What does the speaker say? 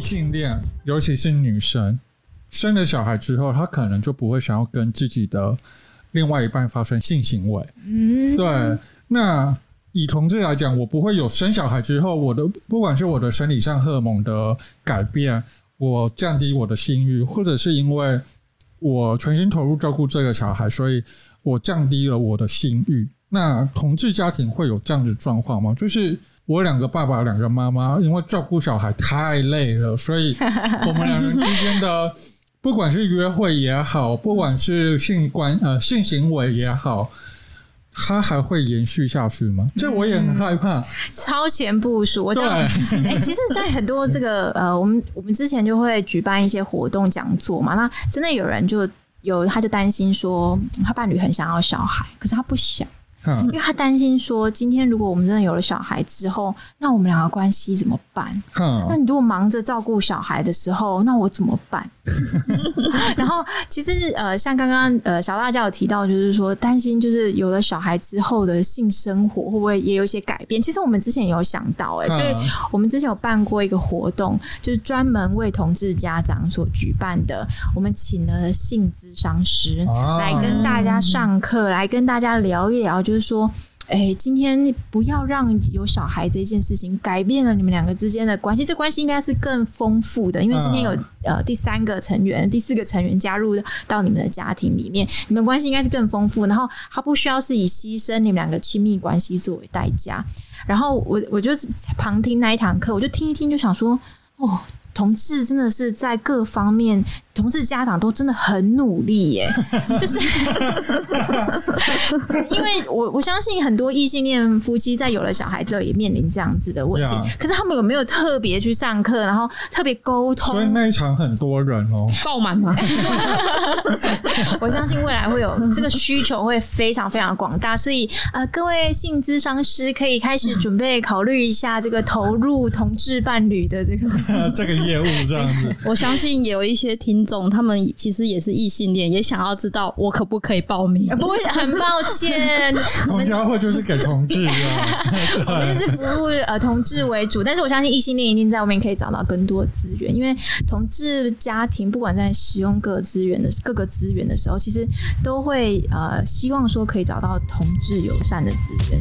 性恋，尤其是女生，生了小孩之后，她可能就不会想要跟自己的另外一半发生性行为。嗯，对。那以同志来讲，我不会有生小孩之后，我的不管是我的生理上荷尔蒙的改变，我降低我的性欲，或者是因为我全心投入照顾这个小孩，所以我降低了我的性欲。那同志家庭会有这样的状况吗？就是我两个爸爸，两个妈妈，因为照顾小孩太累了，所以 我们两人之间的不管是约会也好，不管是性关呃性行为也好，它还会延续下去吗？这我也很害怕。超前部署，我对，哎、欸，其实，在很多这个 呃，我们我们之前就会举办一些活动讲座嘛，那真的有人就有他就担心说，他伴侣很想要小孩，可是他不想。因为他担心说，今天如果我们真的有了小孩之后，那我们两个关系怎么办？嗯那你如果忙着照顾小孩的时候，那我怎么办？然后，其实呃，像刚刚呃小辣椒有提到，就是说担心就是有了小孩之后的性生活会不会也有一些改变？其实我们之前也有想到哎、欸，所以我们之前有办过一个活动，就是专门为同志家长所举办的，我们请了性咨商师来跟大家上课，来跟大家聊一聊。就是说，哎、欸，今天不要让有小孩这件事情改变了你们两个之间的关系。这关系应该是更丰富的，因为今天有呃第三个成员、第四个成员加入到你们的家庭里面，你们关系应该是更丰富。然后他不需要是以牺牲你们两个亲密关系作为代价。然后我我就旁听那一堂课，我就听一听，就想说，哦，同志真的是在各方面。同事家长都真的很努力耶，就是 因为我我相信很多异性恋夫妻在有了小孩之后也面临这样子的问题.可是他们有没有特别去上课，然后特别沟通？所以那一场很多人哦，爆满吗？我相信未来会有这个需求会非常非常广大，所以呃，各位性咨商师可以开始准备考虑一下这个投入同志伴侣的这个这个业务这样子。我相信有一些听。总他们其实也是异性恋，也想要知道我可不可以报名？不会，很抱歉，同家会就是给同志的，我们就是服务呃同志为主，但是我相信异性恋一定在外面可以找到更多资源，因为同志家庭不管在使用各资源的各个资源的时候，其实都会呃希望说可以找到同志友善的资源。